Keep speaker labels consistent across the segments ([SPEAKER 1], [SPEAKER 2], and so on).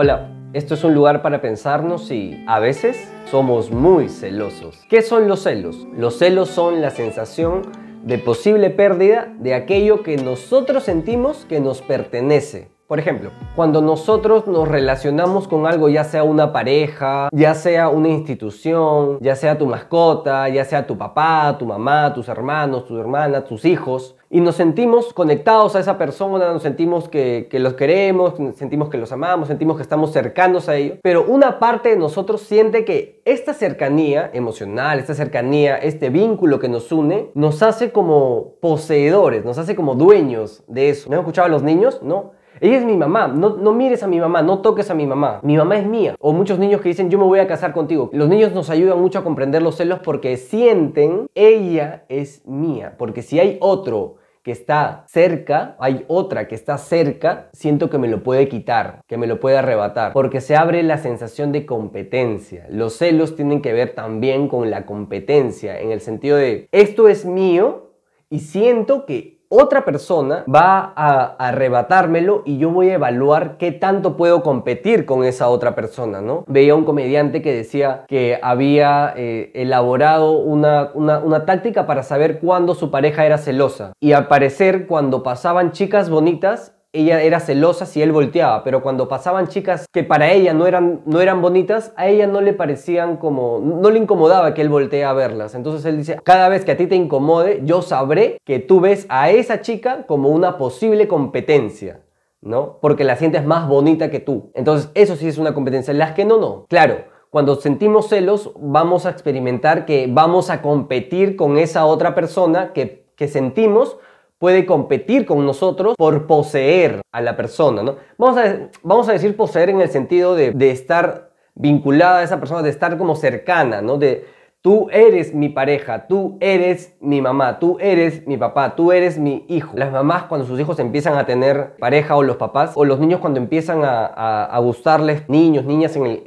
[SPEAKER 1] Hola, esto es un lugar para pensarnos y a veces somos muy celosos. ¿Qué son los celos? Los celos son la sensación de posible pérdida de aquello que nosotros sentimos que nos pertenece. Por ejemplo, cuando nosotros nos relacionamos con algo, ya sea una pareja, ya sea una institución, ya sea tu mascota, ya sea tu papá, tu mamá, tus hermanos, tus hermanas, tus hijos, y nos sentimos conectados a esa persona, nos sentimos que, los queremos, sentimos que los amamos, sentimos que estamos cercanos a ellos, pero una parte de nosotros siente que esta cercanía emocional, esta cercanía, este vínculo que nos une, nos hace como poseedores, nos hace como dueños de eso. ¿No han escuchado a los niños? No. Ella es mi mamá, no, no mires a mi mamá, no toques a mi mamá. Mi mamá es mía. O muchos niños que dicen, yo me voy a casar contigo. Los niños nos ayudan mucho a comprender los celos porque sienten, ella es mía. Porque si hay otro que está cerca, hay otra que está cerca, siento que me lo puede quitar, que me lo puede arrebatar, porque se abre la sensación de competencia. Los celos tienen que ver también con la competencia, en el sentido de, esto es mío y siento que otra persona va a arrebatármelo y yo voy a evaluar qué tanto puedo competir con esa otra persona, ¿no? Veía un comediante que decía que había eh, elaborado una, una, una táctica para saber cuándo su pareja era celosa. Y al parecer, cuando pasaban chicas bonitas, ella era celosa si él volteaba, pero cuando pasaban chicas que para ella no eran, no eran bonitas, a ella no le parecían como, no le incomodaba que él voltee a verlas. Entonces él dice, cada vez que a ti te incomode, yo sabré que tú ves a esa chica como una posible competencia. ¿No? Porque la sientes más bonita que tú. Entonces, eso sí es una competencia. Las que no, no. Claro, cuando sentimos celos, vamos a experimentar que vamos a competir con esa otra persona que, que sentimos puede competir con nosotros por poseer a la persona, ¿no? Vamos a, vamos a decir poseer en el sentido de, de, estar vinculada a esa persona, de estar como cercana, ¿no? De tú eres mi pareja, tú eres mi mamá, tú eres mi papá, tú eres mi hijo. Las mamás cuando sus hijos empiezan a tener pareja o los papás, o los niños cuando empiezan a, a, gustarles niños, niñas en el,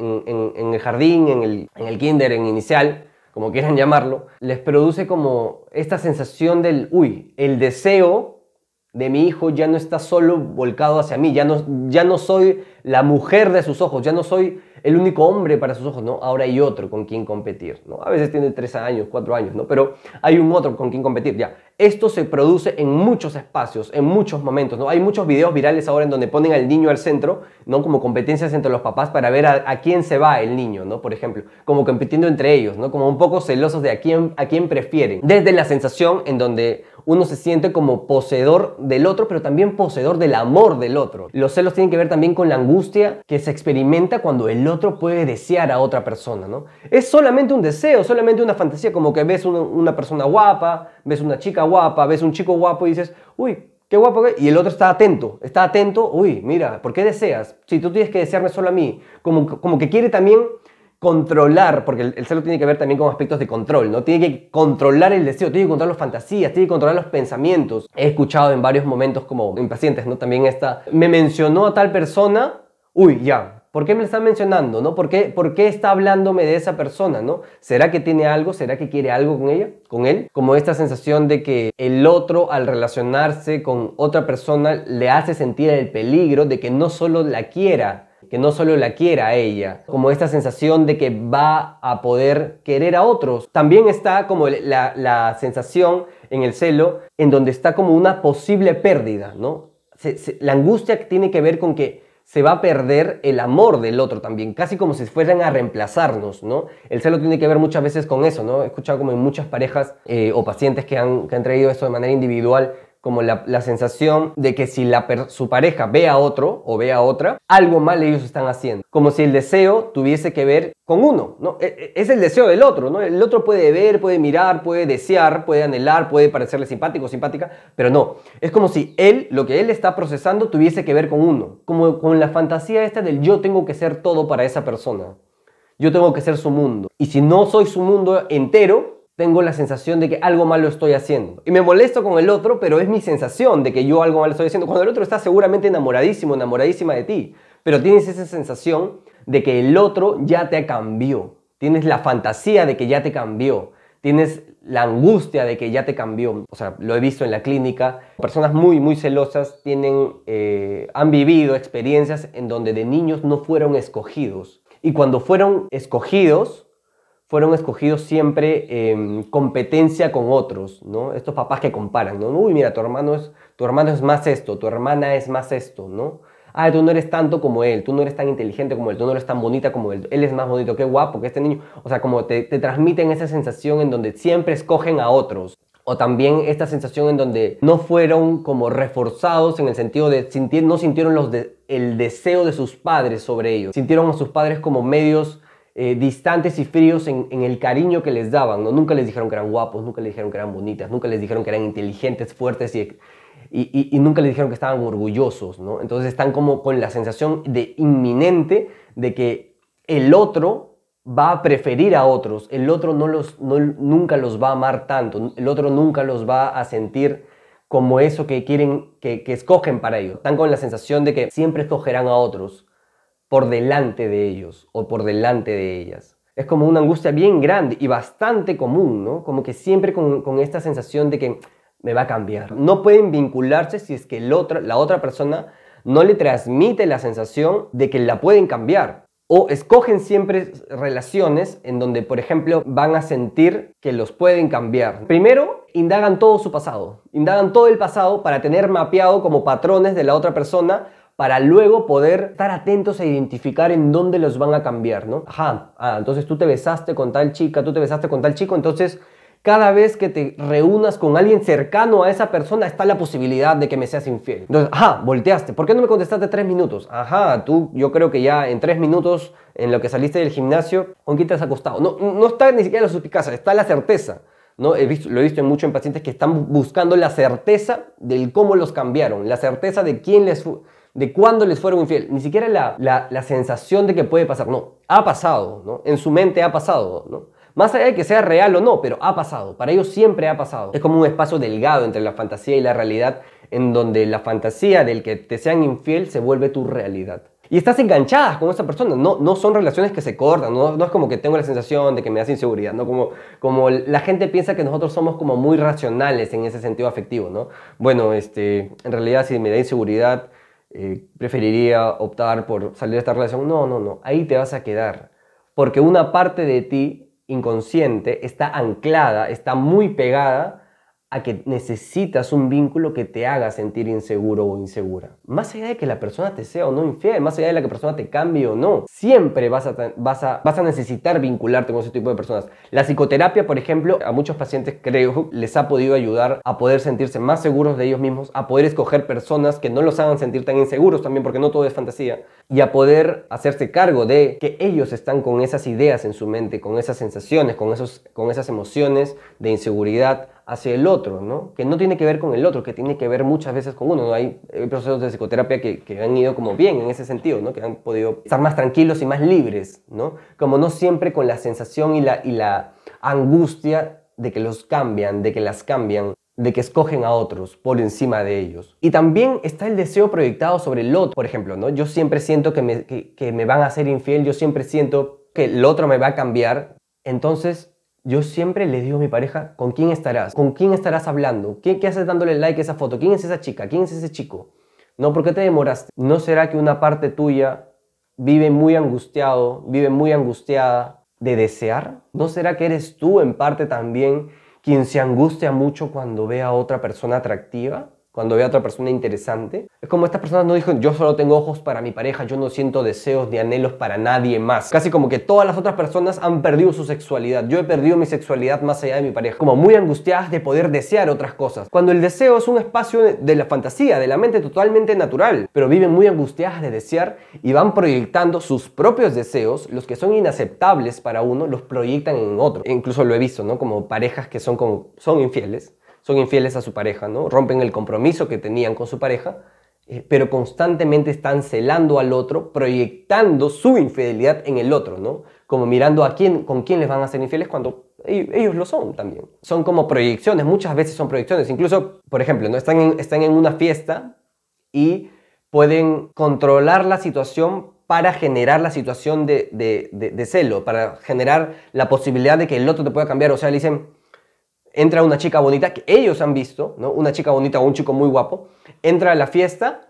[SPEAKER 1] en, el jardín, en el, en el kinder, en inicial, como quieran llamarlo, les produce como esta sensación del, uy, el deseo de mi hijo ya no está solo volcado hacia mí, ya no, ya no soy la mujer de sus ojos, ya no soy el único hombre para sus ojos, ¿no? Ahora hay otro con quien competir, ¿no? A veces tiene tres años, cuatro años, ¿no? Pero hay un otro con quien competir, ya. Esto se produce en muchos espacios, en muchos momentos, ¿no? Hay muchos videos virales ahora en donde ponen al niño al centro, ¿no? Como competencias entre los papás para ver a, quién se va el niño, ¿no? Por ejemplo, como compitiendo entre ellos, ¿no? Como un poco celosos de a quién, a quién prefieren. Desde la sensación en donde uno se siente como poseedor del otro, pero también poseedor del amor del otro. Los celos tienen que ver también con la angustia que se experimenta cuando el otro puede desear a otra persona, ¿no? Es solamente un deseo, solamente una fantasía, como que ves una, persona guapa, ves una chica guapa, ves un chico guapo y dices, uy, qué guapo, y el otro está atento, está atento, uy, mira, ¿por qué deseas? Si tú tienes que desearme solo a mí, como, como que quiere también controlar, porque el, celo tiene que ver también con aspectos de control, ¿no? Tiene que controlar el deseo, tiene que controlar las fantasías, tiene que controlar los pensamientos. He escuchado en varios momentos como impacientes, ¿no? También esta, me mencionó a tal persona, uy, ya, ¿por qué me la están mencionando, no? ¿Por qué, ¿Por qué está hablándome de esa persona, no? ¿Será que tiene algo? ¿Será que quiere algo con ella, con él? Como esta sensación de que el otro al relacionarse con otra persona le hace sentir el peligro de que no solo la quiera, que no solo la quiera a ella, como esta sensación de que va a poder querer a otros. También está como la, sensación en el celo en donde está como una posible pérdida, ¿no? la angustia tiene que ver con que se va a perder el amor del otro también, casi como si fueran a reemplazarnos, ¿no? El celo tiene que ver muchas veces con eso, ¿no? He escuchado como en muchas parejas eh, o pacientes que han, que han traído esto de manera individual, como la, sensación de que si su pareja ve a otro o ve a otra, algo mal ellos están haciendo. Como si el deseo tuviese que ver con uno, ¿no? E, e, es el deseo del otro, ¿no? El otro puede ver, puede mirar, puede desear, puede anhelar, puede parecerle simpático o simpática, pero no. Es como si él, lo que él está procesando, tuviese que ver con uno. Como con la fantasía esta del yo tengo que ser todo para esa persona. Yo tengo que ser su mundo. Y si no soy su mundo entero, tengo la sensación de que algo malo estoy haciendo. Y me molesto con el otro, pero es mi sensación de que yo algo malo estoy haciendo. Cuando el otro está seguramente enamoradísimo, enamoradísima de ti, pero tienes esa sensación de que el otro ya te cambió. Tienes la fantasía de que ya te cambió. tienes la angustia de que ya te cambió. O sea, lo he visto en la clínica. Personas muy, muy celosas tienen, eh, han vivido experiencias en donde de niños no fueron escogidos. Y cuando fueron escogidos, fueron escogidos siempre en competencia con otros, ¿no? Estos papás que comparan, ¿no? Uy, mira, tu hermano es, tu hermano es más esto, tu hermana es más esto, ¿no? ah, tú no eres tanto como él, tú no eres tan inteligente como él, tú no eres tan bonita como él, él es más bonito, qué guapo que este niño. O sea, como te, transmiten esa sensación en donde siempre escogen a otros. O también esta sensación en donde no fueron como reforzados en el sentido de no sintieron los el deseo de sus padres sobre ellos. Sintieron a sus padres como medios eh, distantes y fríos en, el cariño que les daban. ¿no? Nunca les dijeron que eran guapos, nunca les dijeron que eran bonitas, nunca les dijeron que eran inteligentes, fuertes y, y, nunca le dijeron que estaban orgullosos, ¿no? Entonces están como con la sensación de inminente de que el otro va a preferir a otros, el otro no los, nunca los va a amar tanto, el otro nunca los va a sentir como eso que quieren, que, que escogen para ellos. Están con la sensación de que siempre escogerán a otros por delante de ellos o por delante de ellas. Es como una angustia bien grande y bastante común, ¿no? Como que siempre con, esta sensación de que me va a cambiar. No pueden vincularse si es que el otro, la otra persona no le transmite la sensación de que la pueden cambiar. O escogen siempre relaciones en donde, por ejemplo, van a sentir que los pueden cambiar. Primero, indagan todo su pasado. Indagan todo el pasado para tener mapeado como patrones de la otra persona para luego poder estar atentos a identificar en dónde los van a cambiar, ¿no? Ajá, ah, entonces tú te besaste con tal chica, tú te besaste con tal chico, entonces cada vez que te reúnas con alguien cercano a esa persona está la posibilidad de que me seas infiel. Entonces, ajá, volteaste. ¿Por qué no me contestaste tres minutos? Ajá, tú, yo creo que ya en tres minutos, en lo que saliste del gimnasio, ¿con quién te has acostado? No, no está ni siquiera la suspicacia, está la certeza. ¿no? He visto, lo he visto en muchos pacientes que están buscando la certeza del cómo los cambiaron, la certeza de quién les de cuándo les fueron infiel, ni siquiera la, la, la, sensación de que puede pasar, no, ha pasado, ¿no? En su mente ha pasado, ¿no? Más allá de que sea real o no, pero ha pasado. Para ellos siempre ha pasado. Es como un espacio delgado entre la fantasía y la realidad, en donde la fantasía del que te sean infiel se vuelve tu realidad. Y estás enganchada con esa persona. No, no son relaciones que se cortan. No, no es como que tengo la sensación de que me das inseguridad. ¿no? Como, como la gente piensa que nosotros somos como muy racionales en ese sentido afectivo. ¿no? Bueno, este, en realidad si me da inseguridad, eh, preferiría optar por salir de esta relación. No, no, no. Ahí te vas a quedar. Porque una parte de ti inconsciente está anclada, está muy pegada a que necesitas un vínculo que te haga sentir inseguro o insegura. Más allá de que la persona te sea o no infiel, más allá de la que la persona te cambie o no, siempre vas a, vas, a, vas a necesitar vincularte con ese tipo de personas. La psicoterapia, por ejemplo, a muchos pacientes creo les ha podido ayudar a poder sentirse más seguros de ellos mismos, a poder escoger personas que no los hagan sentir tan inseguros también, porque no todo es fantasía, y a poder hacerse cargo de que ellos están con esas ideas en su mente, con esas sensaciones, con, esos, con esas emociones de inseguridad hacia el otro, ¿no? Que no tiene que ver con el otro, que tiene que ver muchas veces con uno, ¿no? Hay, procesos de psicoterapia que, que, han ido como bien en ese sentido, ¿no? Que han podido estar más tranquilos y más libres, ¿no? Como no siempre con la sensación y la, y la angustia de que los cambian, de que las cambian, de que escogen a otros por encima de ellos. Y también está el deseo proyectado sobre el otro, por ejemplo, ¿no? Yo siempre siento que me, que, que me van a hacer infiel, yo siempre siento que el otro me va a cambiar, entonces yo siempre le digo a mi pareja, ¿con quién estarás? ¿Con quién estarás hablando? ¿Qué, ¿Qué, haces dándole like a esa foto? ¿Quién es esa chica? ¿Quién es ese chico? No, ¿por qué te demoraste? ¿No será que una parte tuya vive muy angustiado, vive muy angustiada de desear? ¿No será que eres tú en parte también quien se angustia mucho cuando ve a otra persona atractiva? Cuando ve a otra persona interesante. Es como esta persona no dijo, yo solo tengo ojos para mi pareja, yo no siento deseos ni anhelos para nadie más. Casi como que todas las otras personas han perdido su sexualidad. Yo he perdido mi sexualidad más allá de mi pareja. Como muy angustiadas de poder desear otras cosas. Cuando el deseo es un espacio de la fantasía, de la mente totalmente natural. Pero viven muy angustiadas de desear y van proyectando sus propios deseos, los que son inaceptables para uno, los proyectan en otro. E incluso lo he visto, ¿no? Como parejas que son, como, son infieles son infieles a su pareja, ¿no? Rompen el compromiso que tenían con su pareja, eh, pero constantemente están celando al otro, proyectando su infidelidad en el otro, ¿no? Como mirando a quién, con quién les van a ser infieles cuando ellos lo son también. Son como proyecciones, muchas veces son proyecciones. Incluso, por ejemplo, ¿no? están, en, están en una fiesta y pueden controlar la situación para generar la situación de, de, celo, para generar la posibilidad de que el otro te pueda cambiar. O sea, le dicen, entra una chica bonita, que ellos han visto, ¿no? Una chica bonita o un chico muy guapo, entra a la fiesta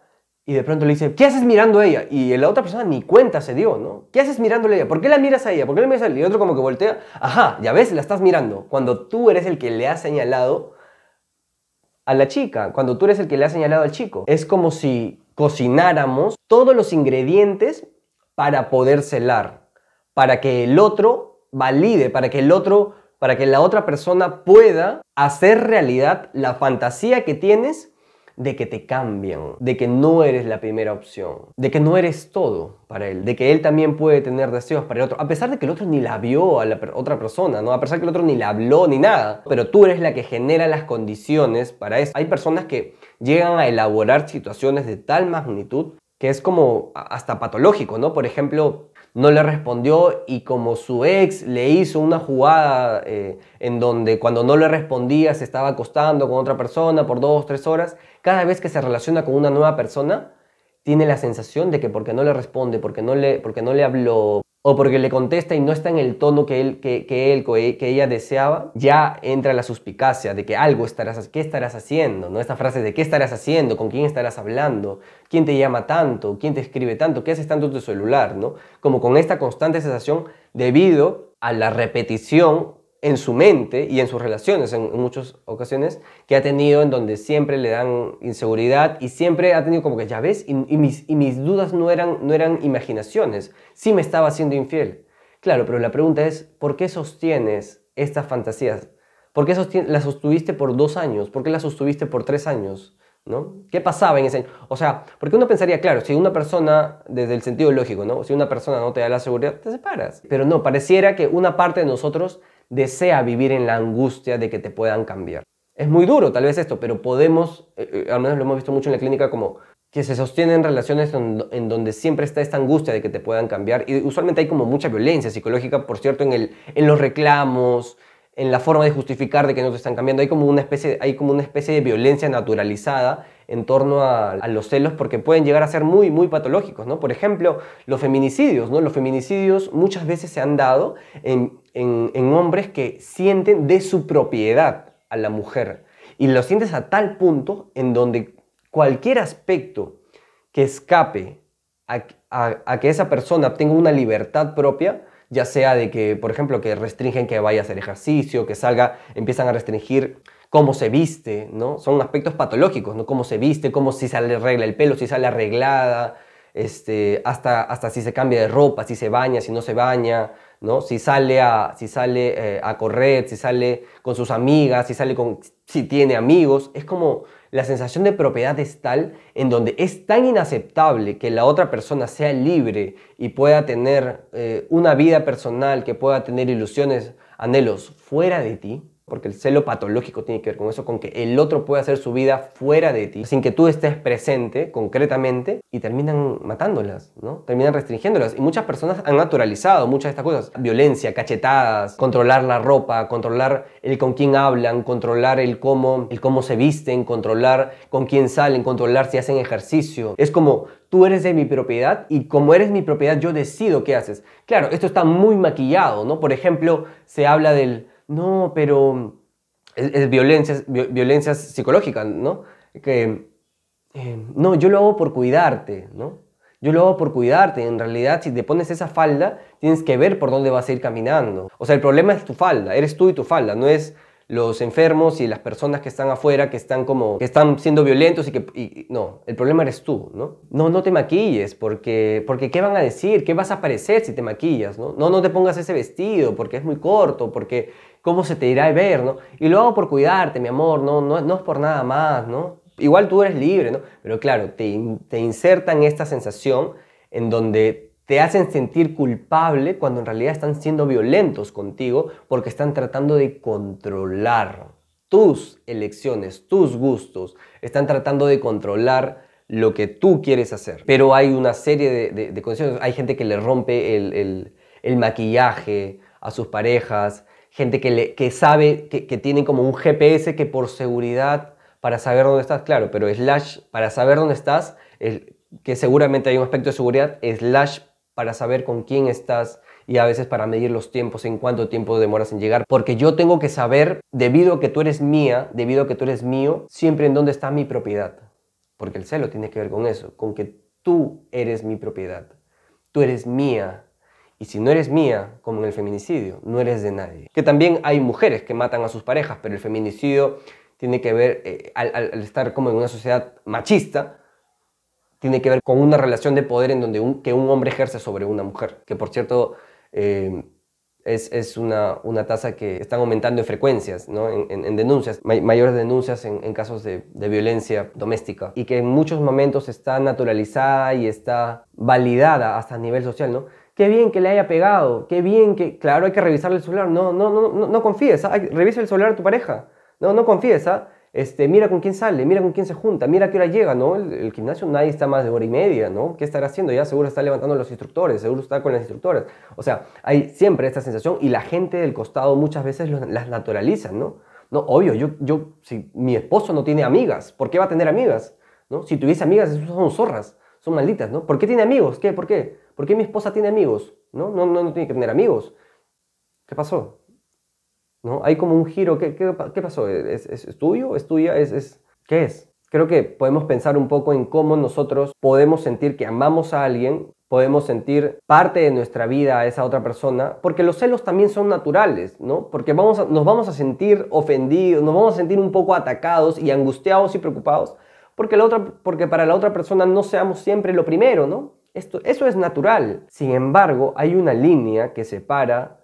[SPEAKER 1] y de pronto le dice, ¿qué haces mirando a ella? Y la otra persona ni cuenta se dio, ¿no? ¿Qué haces mirándole a ella? ¿Por qué la miras a ella? ¿Por qué la miras a ella? Y otro como que voltea, ajá, ya ves, la estás mirando. Cuando tú eres el que le ha señalado a la chica, cuando tú eres el que le ha señalado al chico. Es como si cocináramos todos los ingredientes para poder celar, para que el otro valide, para que el otro, para que la otra persona pueda hacer realidad la fantasía que tienes de que te cambian, de que no eres la primera opción, de que no eres todo para él, de que él también puede tener deseos para el otro, a pesar de que el otro ni la vio a la otra persona, ¿no? A pesar de que el otro ni la habló ni nada, pero tú eres la que genera las condiciones para eso. Hay personas que llegan a elaborar situaciones de tal magnitud que es como hasta patológico, ¿no? Por ejemplo, no le respondió y como su ex le hizo una jugada eh, en donde cuando no le respondía se estaba acostando con otra persona por dos, tres horas, cada vez que se relaciona con una nueva persona, tiene la sensación de que porque no le responde, porque no le, porque no le habló, o porque le contesta y no está en el tono que él, que, que él, que ella deseaba, ya entra la suspicacia de que algo estarás, ¿qué estarás haciendo? ¿no? Esta frase de ¿qué estarás haciendo? ¿Con quién estarás hablando? ¿Quién te llama tanto? ¿Quién te escribe tanto? ¿Qué haces tanto en tu celular? ¿no? Como con esta constante sensación debido a la repetición en su mente y en sus relaciones en, muchas ocasiones que ha tenido en donde siempre le dan inseguridad y siempre ha tenido como que, ya ves, y, mis, y mis, dudas no eran, no eran imaginaciones, sí me estaba siendo infiel. Claro, pero la pregunta es, ¿por qué sostienes estas fantasías? ¿Por qué las sostuviste por dos años? ¿Por qué las sostuviste por tres años? ¿No? ¿Qué pasaba en ese año? O sea, porque uno pensaría, claro, si una persona, desde el sentido lógico, ¿no? Si una persona no te da la seguridad, te separas. Pero no, pareciera que una parte de nosotros desea vivir en la angustia de que te puedan cambiar. Es muy duro tal vez esto, pero podemos, eh, eh, al menos lo hemos visto mucho en la clínica, como que se sostienen relaciones en, donde siempre está esta angustia de que te puedan cambiar. Y usualmente hay como mucha violencia psicológica, por cierto, en, el, en los reclamos, en la forma de justificar de que no te están cambiando. Hay como una especie, hay como una especie de violencia naturalizada en torno a, a, los celos porque pueden llegar a ser muy, muy patológicos, ¿no? Por ejemplo, los feminicidios, ¿no? Los feminicidios muchas veces se han dado en en, hombres que sienten de su propiedad a la mujer. Y lo sientes a tal punto en donde cualquier aspecto que escape a, que esa persona tenga una libertad propia, ya sea de que, por ejemplo, que restringen que vaya a hacer ejercicio, que salga, empiezan a restringir cómo se viste, ¿no? Son aspectos patológicos, ¿no? Cómo se viste, cómo si se arregla el pelo, si sale arreglada, este, hasta, hasta si se cambia de ropa, si se baña, si no se baña, ¿no? Si sale, a, si sale eh, a correr, si sale con sus amigas, si, sale con, si tiene amigos. Es como la sensación de propiedad es tal en donde es tan inaceptable que la otra persona sea libre y pueda tener eh, una vida personal, que pueda tener ilusiones, anhelos fuera de ti, porque el celo patológico tiene que ver con eso, con que el otro puede hacer su vida fuera de ti, sin que tú estés presente concretamente, y terminan matándolas, ¿no? Terminan restringiéndolas. Y muchas personas han naturalizado muchas de estas cosas. Violencia, cachetadas, controlar la ropa, controlar el con quién hablan, controlar el cómo, el cómo se visten, controlar con quién salen, controlar si hacen ejercicio. Es como tú eres de mi propiedad y como eres mi propiedad yo decido qué haces. Claro, esto está muy maquillado, ¿no? Por ejemplo, se habla del no, pero es, violencia, psicológica, ¿no? Que, eh, no, yo lo hago por cuidarte, ¿no? Yo lo hago por cuidarte. En realidad, si te pones esa falda, tienes que ver por dónde vas a ir caminando. O sea, el problema es tu falda, eres tú y tu falda, no es los enfermos y las personas que están afuera, que están como, que están siendo violentos y que, no, el problema eres tú, ¿no? No, no te maquilles, porque, porque ¿qué van a decir? ¿Qué vas a parecer si te maquillas, no? No, no te pongas ese vestido porque es muy corto, porque cómo se te irá a ver, ¿no? Y lo hago por cuidarte, mi amor, no, no, no es por nada más, ¿no? Igual tú eres libre, ¿no? Pero claro, te, te insertan esta sensación en donde te hacen sentir culpable cuando en realidad están siendo violentos contigo porque están tratando de controlar tus elecciones, tus gustos, están tratando de controlar lo que tú quieres hacer. Pero hay una serie de, condiciones, hay gente que le rompe el, maquillaje a sus parejas, gente que, le, que sabe que, que tiene como un GPS que por seguridad para saber dónde estás, claro, pero slash para saber dónde estás, que seguramente hay un aspecto de seguridad, slash para saber con quién estás y a veces para medir los tiempos, en cuánto tiempo demoras en llegar, porque yo tengo que saber, debido a que tú eres mía, debido a que tú eres mío, siempre en dónde está mi propiedad. Porque el celo tiene que ver con eso, con que tú eres mi propiedad, tú eres mía. Y si no eres mía, como en el feminicidio, no eres de nadie. Que también hay mujeres que matan a sus parejas, pero el feminicidio tiene que ver, eh, al, estar como en una sociedad machista, tiene que ver con una relación de poder en donde un, que un hombre ejerce sobre una mujer. Que por cierto, eh, es, es, una, una tasa que están aumentando en frecuencias, ¿no? en, en, denuncias, mayores denuncias en, casos de, violencia doméstica y que en muchos momentos está naturalizada y está validada hasta a nivel social, ¿no? Qué bien que le haya pegado, qué bien que, claro, hay que revisarle el celular, no, no, no, no, no confíes, ¿ah? revisa el celular de tu pareja, no, no confíes, ¿ah? Este, mira con quién sale, mira con quién se junta, mira qué hora llega, ¿no? El, gimnasio nadie está más de hora y media, ¿no? ¿Qué estará haciendo? Ya seguro está levantando los instructores, seguro está con las instructoras. O sea, hay siempre esta sensación y la gente del costado muchas veces las naturaliza, ¿no? No, obvio, yo, yo, si mi esposo no tiene amigas, ¿por qué va a tener amigas? ¿No? Si tuviese amigas, son zorras, son malditas, ¿no? ¿Por qué tiene amigos? ¿Qué? ¿Por qué? ¿Por qué mi esposa tiene amigos? ¿No? No, no, no tiene que tener amigos. ¿Qué pasó? ¿No? Hay como un giro, ¿qué, qué, pasó? ¿Es, ¿Es, tuyo? ¿Es tuya? ¿Es, es, ¿Qué es? Creo que podemos pensar un poco en cómo nosotros podemos sentir que amamos a alguien, podemos sentir parte de nuestra vida a esa otra persona, porque los celos también son naturales, ¿no? Porque vamos nos vamos a sentir ofendidos, nos vamos a sentir un poco atacados y angustiados y preocupados, porque, la otra, porque para la otra persona no seamos siempre lo primero, ¿no? Esto, eso es natural. Sin embargo, hay una línea que separa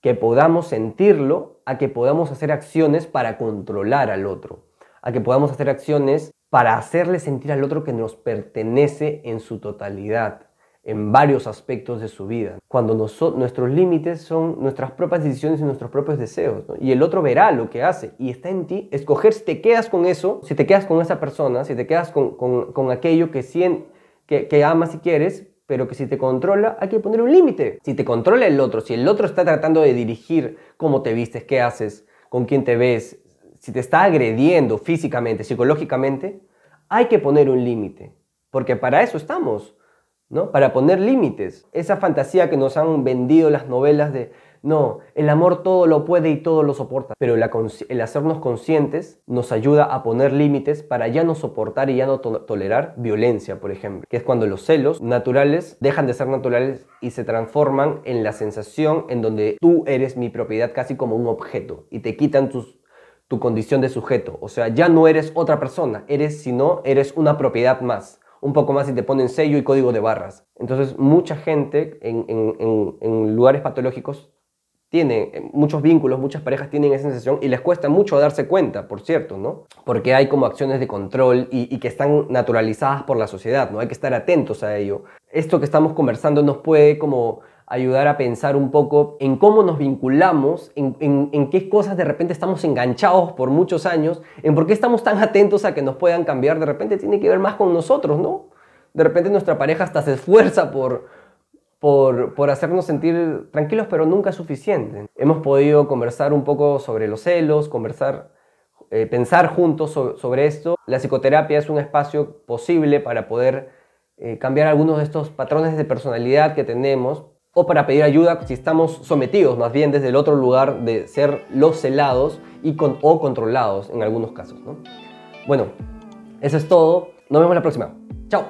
[SPEAKER 1] que podamos sentirlo a que podamos hacer acciones para controlar al otro, a que podamos hacer acciones para hacerle sentir al otro que nos pertenece en su totalidad, en varios aspectos de su vida. Cuando nuestros límites son nuestras propias decisiones y nuestros propios deseos. Y el otro verá lo que hace y está en ti escoger si te quedas con eso, si te quedas con esa persona, si te quedas con, con, aquello que, que, que amas y quieres, pero que si te controla hay que poner un límite. Si te controla el otro, si el otro está tratando de dirigir cómo te vistes, qué haces, con quién te ves, si te está agrediendo físicamente, psicológicamente, hay que poner un límite, porque para eso estamos, ¿no? Para poner límites. Esa fantasía que nos han vendido las novelas de no, el amor todo lo puede y todo lo soporta, pero el hacernos conscientes nos ayuda a poner límites para ya no soportar y ya no tolerar violencia, por ejemplo, que es cuando los celos naturales dejan de ser naturales y se transforman en la sensación en donde tú eres mi propiedad casi como un objeto y te quitan tu condición de sujeto, o sea, ya no eres otra persona, eres sino eres una propiedad más un poco más y te ponen sello y código de barras. Entonces, mucha gente en lugares patológicos tiene eh, muchos vínculos, muchas parejas tienen esa sensación y les cuesta mucho darse cuenta, por cierto, ¿no? Porque hay como acciones de control y, que están naturalizadas por la sociedad, ¿no? Hay que estar atentos a ello. Esto que estamos conversando nos puede como ayudar a pensar un poco en cómo nos vinculamos, en, en, qué cosas de repente estamos enganchados por muchos años, en por qué estamos tan atentos a que nos puedan cambiar, de repente tiene que ver más con nosotros, ¿no? De repente nuestra pareja hasta se esfuerza por, por, hacernos sentir tranquilos, pero nunca suficiente. Hemos podido conversar un poco sobre los celos, conversar, eh, pensar juntos sobre esto. La psicoterapia es un espacio posible para poder eh, cambiar algunos de estos patrones de personalidad que tenemos o para pedir ayuda si estamos sometidos más bien desde el otro lugar de ser los celados y con, o controlados en algunos casos. Bueno, eso es todo. Nos vemos la próxima. Chao.